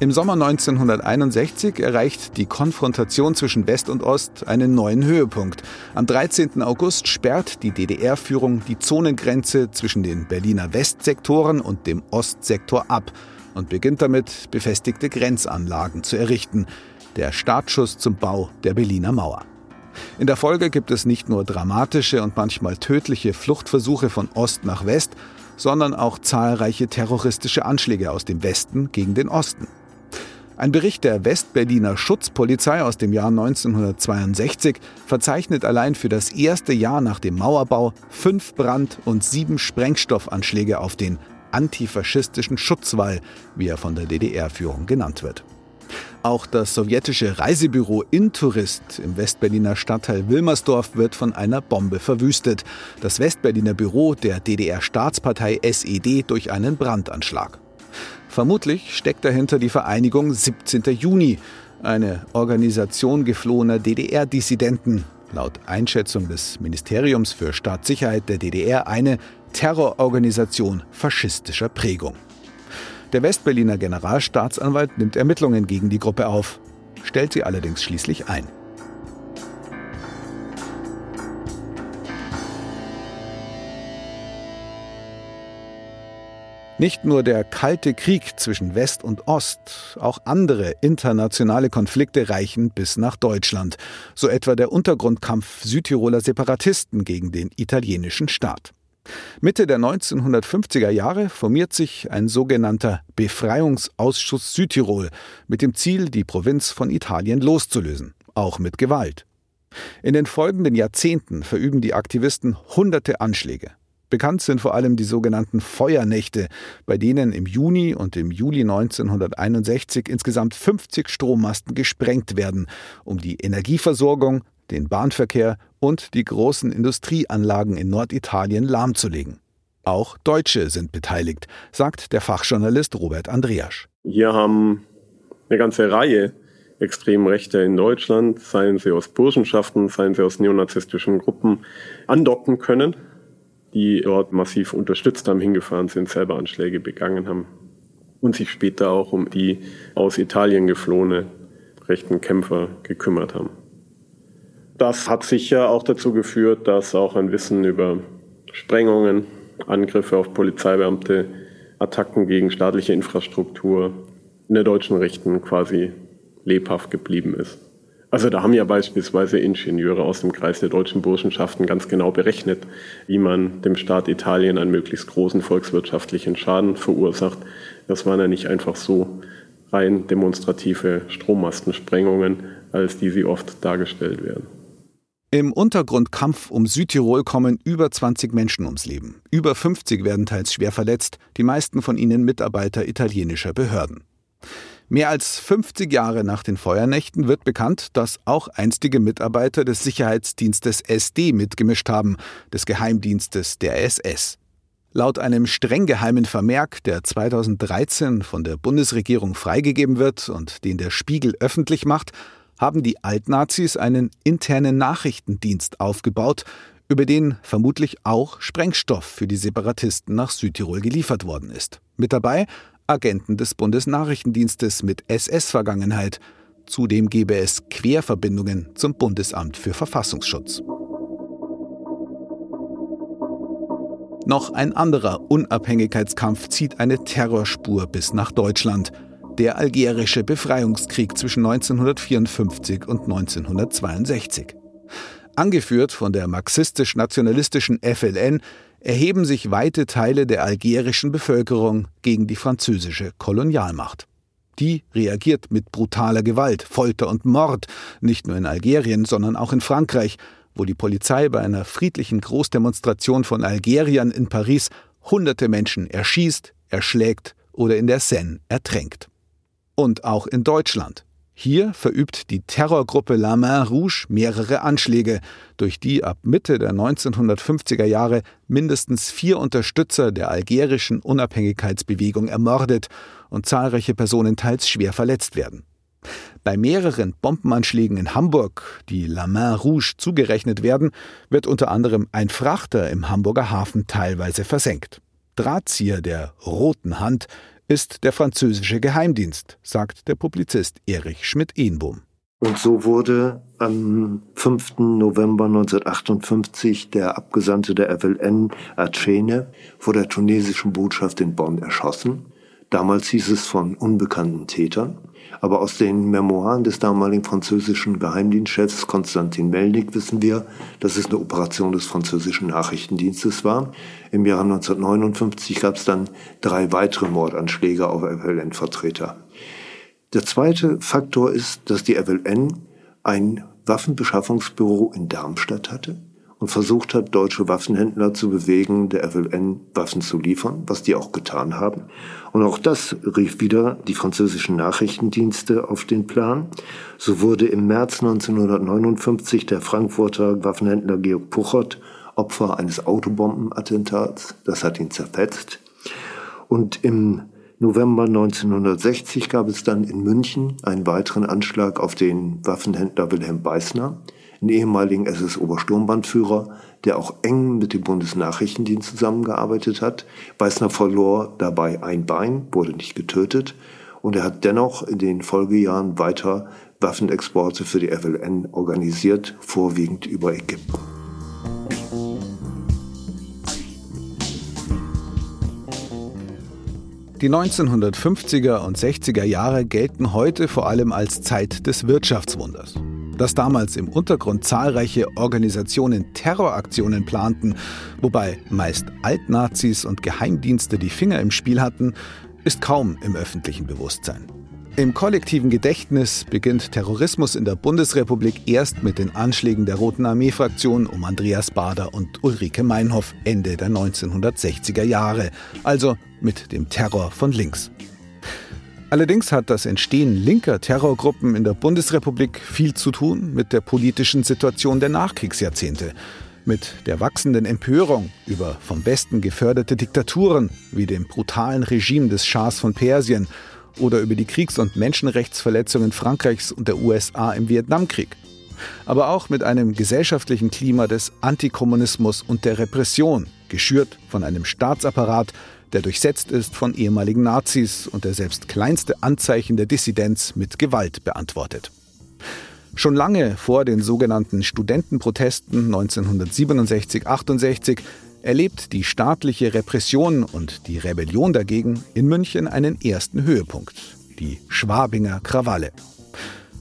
Im Sommer 1961 erreicht die Konfrontation zwischen West und Ost einen neuen Höhepunkt. Am 13. August sperrt die DDR-Führung die Zonengrenze zwischen den Berliner Westsektoren und dem Ostsektor ab und beginnt damit, befestigte Grenzanlagen zu errichten der Startschuss zum Bau der Berliner Mauer. In der Folge gibt es nicht nur dramatische und manchmal tödliche Fluchtversuche von Ost nach West, sondern auch zahlreiche terroristische Anschläge aus dem Westen gegen den Osten. Ein Bericht der Westberliner Schutzpolizei aus dem Jahr 1962 verzeichnet allein für das erste Jahr nach dem Mauerbau fünf Brand- und sieben Sprengstoffanschläge auf den antifaschistischen Schutzwall, wie er von der DDR-Führung genannt wird. Auch das sowjetische Reisebüro Intourist im Westberliner Stadtteil Wilmersdorf wird von einer Bombe verwüstet. Das Westberliner Büro der DDR-Staatspartei SED durch einen Brandanschlag. Vermutlich steckt dahinter die Vereinigung 17. Juni, eine Organisation geflohener DDR-Dissidenten, laut Einschätzung des Ministeriums für Staatssicherheit der DDR eine Terrororganisation faschistischer Prägung. Der Westberliner Generalstaatsanwalt nimmt Ermittlungen gegen die Gruppe auf, stellt sie allerdings schließlich ein. Nicht nur der Kalte Krieg zwischen West und Ost, auch andere internationale Konflikte reichen bis nach Deutschland, so etwa der Untergrundkampf Südtiroler Separatisten gegen den italienischen Staat. Mitte der 1950er Jahre formiert sich ein sogenannter Befreiungsausschuss Südtirol mit dem Ziel, die Provinz von Italien loszulösen, auch mit Gewalt. In den folgenden Jahrzehnten verüben die Aktivisten hunderte Anschläge. Bekannt sind vor allem die sogenannten Feuernächte, bei denen im Juni und im Juli 1961 insgesamt 50 Strommasten gesprengt werden, um die Energieversorgung, den Bahnverkehr und die großen Industrieanlagen in Norditalien lahmzulegen. Auch Deutsche sind beteiligt, sagt der Fachjournalist Robert Andreasch. Hier haben eine ganze Reihe extremen Rechte in Deutschland, seien sie aus Burschenschaften, seien sie aus neonazistischen Gruppen, andocken können, die dort massiv unterstützt haben, hingefahren sind, selber Anschläge begangen haben und sich später auch um die aus Italien geflohene rechten Kämpfer gekümmert haben. Das hat sicher auch dazu geführt, dass auch ein Wissen über Sprengungen, Angriffe auf Polizeibeamte, Attacken gegen staatliche Infrastruktur in der deutschen Rechten quasi lebhaft geblieben ist. Also da haben ja beispielsweise Ingenieure aus dem Kreis der deutschen Burschenschaften ganz genau berechnet, wie man dem Staat Italien einen möglichst großen volkswirtschaftlichen Schaden verursacht. Das waren ja nicht einfach so rein demonstrative Strommastensprengungen, als die sie oft dargestellt werden. Im Untergrundkampf um Südtirol kommen über 20 Menschen ums Leben. Über 50 werden teils schwer verletzt, die meisten von ihnen Mitarbeiter italienischer Behörden. Mehr als 50 Jahre nach den Feuernächten wird bekannt, dass auch einstige Mitarbeiter des Sicherheitsdienstes SD mitgemischt haben, des Geheimdienstes der SS. Laut einem streng geheimen Vermerk, der 2013 von der Bundesregierung freigegeben wird und den der Spiegel öffentlich macht, haben die Altnazis einen internen Nachrichtendienst aufgebaut, über den vermutlich auch Sprengstoff für die Separatisten nach Südtirol geliefert worden ist. Mit dabei Agenten des Bundesnachrichtendienstes mit SS-Vergangenheit. Zudem gebe es Querverbindungen zum Bundesamt für Verfassungsschutz. Noch ein anderer Unabhängigkeitskampf zieht eine Terrorspur bis nach Deutschland. Der algerische Befreiungskrieg zwischen 1954 und 1962. Angeführt von der marxistisch-nationalistischen FLN erheben sich weite Teile der algerischen Bevölkerung gegen die französische Kolonialmacht. Die reagiert mit brutaler Gewalt, Folter und Mord, nicht nur in Algerien, sondern auch in Frankreich, wo die Polizei bei einer friedlichen Großdemonstration von Algeriern in Paris hunderte Menschen erschießt, erschlägt oder in der Seine ertränkt. Und auch in Deutschland. Hier verübt die Terrorgruppe La Main Rouge mehrere Anschläge, durch die ab Mitte der 1950er Jahre mindestens vier Unterstützer der algerischen Unabhängigkeitsbewegung ermordet und zahlreiche Personen teils schwer verletzt werden. Bei mehreren Bombenanschlägen in Hamburg, die La Main Rouge zugerechnet werden, wird unter anderem ein Frachter im Hamburger Hafen teilweise versenkt. Drahtzieher der Roten Hand ist der französische Geheimdienst, sagt der Publizist Erich Schmidt-Ehnbohm. Und so wurde am 5. November 1958 der Abgesandte der FLN, Acene, vor der tunesischen Botschaft in Bonn erschossen. Damals hieß es von unbekannten Tätern. Aber aus den Memoiren des damaligen französischen Geheimdienstchefs Konstantin Melnik wissen wir, dass es eine Operation des französischen Nachrichtendienstes war. Im Jahre 1959 gab es dann drei weitere Mordanschläge auf FLN-Vertreter. Der zweite Faktor ist, dass die FLN ein Waffenbeschaffungsbüro in Darmstadt hatte und versucht hat, deutsche Waffenhändler zu bewegen, der FLN Waffen zu liefern, was die auch getan haben. Und auch das rief wieder die französischen Nachrichtendienste auf den Plan. So wurde im März 1959 der Frankfurter Waffenhändler Georg Puchert Opfer eines Autobombenattentats. Das hat ihn zerfetzt. Und im November 1960 gab es dann in München einen weiteren Anschlag auf den Waffenhändler Wilhelm Beißner einen ehemaligen SS-Obersturmbannführer, der auch eng mit dem Bundesnachrichtendienst zusammengearbeitet hat. Beißner verlor dabei ein Bein, wurde nicht getötet und er hat dennoch in den Folgejahren weiter Waffenexporte für die FLN organisiert, vorwiegend über Ägypten. Die 1950er und 60er Jahre gelten heute vor allem als Zeit des Wirtschaftswunders dass damals im Untergrund zahlreiche Organisationen Terroraktionen planten, wobei meist Altnazis und Geheimdienste die Finger im Spiel hatten, ist kaum im öffentlichen Bewusstsein. Im kollektiven Gedächtnis beginnt Terrorismus in der Bundesrepublik erst mit den Anschlägen der Roten Armee-Fraktion um Andreas Bader und Ulrike Meinhoff Ende der 1960er Jahre, also mit dem Terror von links. Allerdings hat das Entstehen linker Terrorgruppen in der Bundesrepublik viel zu tun mit der politischen Situation der Nachkriegsjahrzehnte. Mit der wachsenden Empörung über vom Westen geförderte Diktaturen wie dem brutalen Regime des Schahs von Persien oder über die Kriegs- und Menschenrechtsverletzungen Frankreichs und der USA im Vietnamkrieg. Aber auch mit einem gesellschaftlichen Klima des Antikommunismus und der Repression, geschürt von einem Staatsapparat, der durchsetzt ist von ehemaligen Nazis und der selbst kleinste Anzeichen der Dissidenz mit Gewalt beantwortet. Schon lange vor den sogenannten Studentenprotesten 1967-68 erlebt die staatliche Repression und die Rebellion dagegen in München einen ersten Höhepunkt, die Schwabinger Krawalle.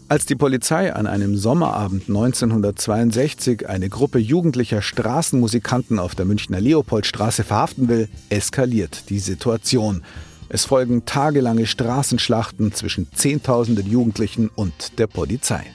Als die Polizei an einem Sommerabend 1962 eine Gruppe jugendlicher Straßenmusikanten auf der Münchner Leopoldstraße verhaften will, eskaliert die Situation. Es folgen tagelange Straßenschlachten zwischen Zehntausenden Jugendlichen und der Polizei.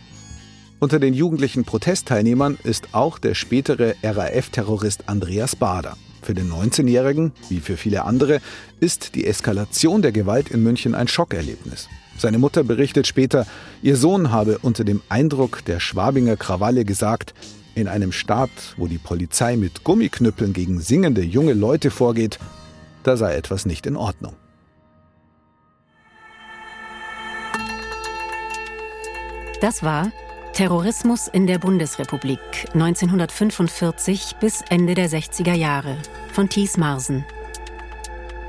Unter den jugendlichen Protestteilnehmern ist auch der spätere RAF-Terrorist Andreas Bader. Für den 19-Jährigen, wie für viele andere, ist die Eskalation der Gewalt in München ein Schockerlebnis. Seine Mutter berichtet später, ihr Sohn habe unter dem Eindruck der Schwabinger Krawalle gesagt, in einem Staat, wo die Polizei mit Gummiknüppeln gegen singende junge Leute vorgeht, da sei etwas nicht in Ordnung. Das war Terrorismus in der Bundesrepublik 1945 bis Ende der 60er Jahre von Thies Marsen.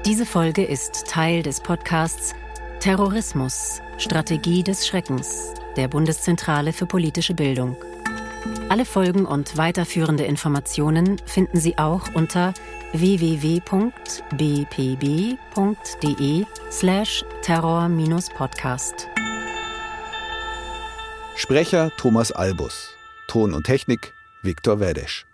Diese Folge ist Teil des Podcasts Terrorismus, Strategie des Schreckens der Bundeszentrale für politische Bildung. Alle Folgen und weiterführende Informationen finden Sie auch unter www.bpb.de slash terror-podcast. Sprecher Thomas Albus. Ton und Technik Viktor Wedesch.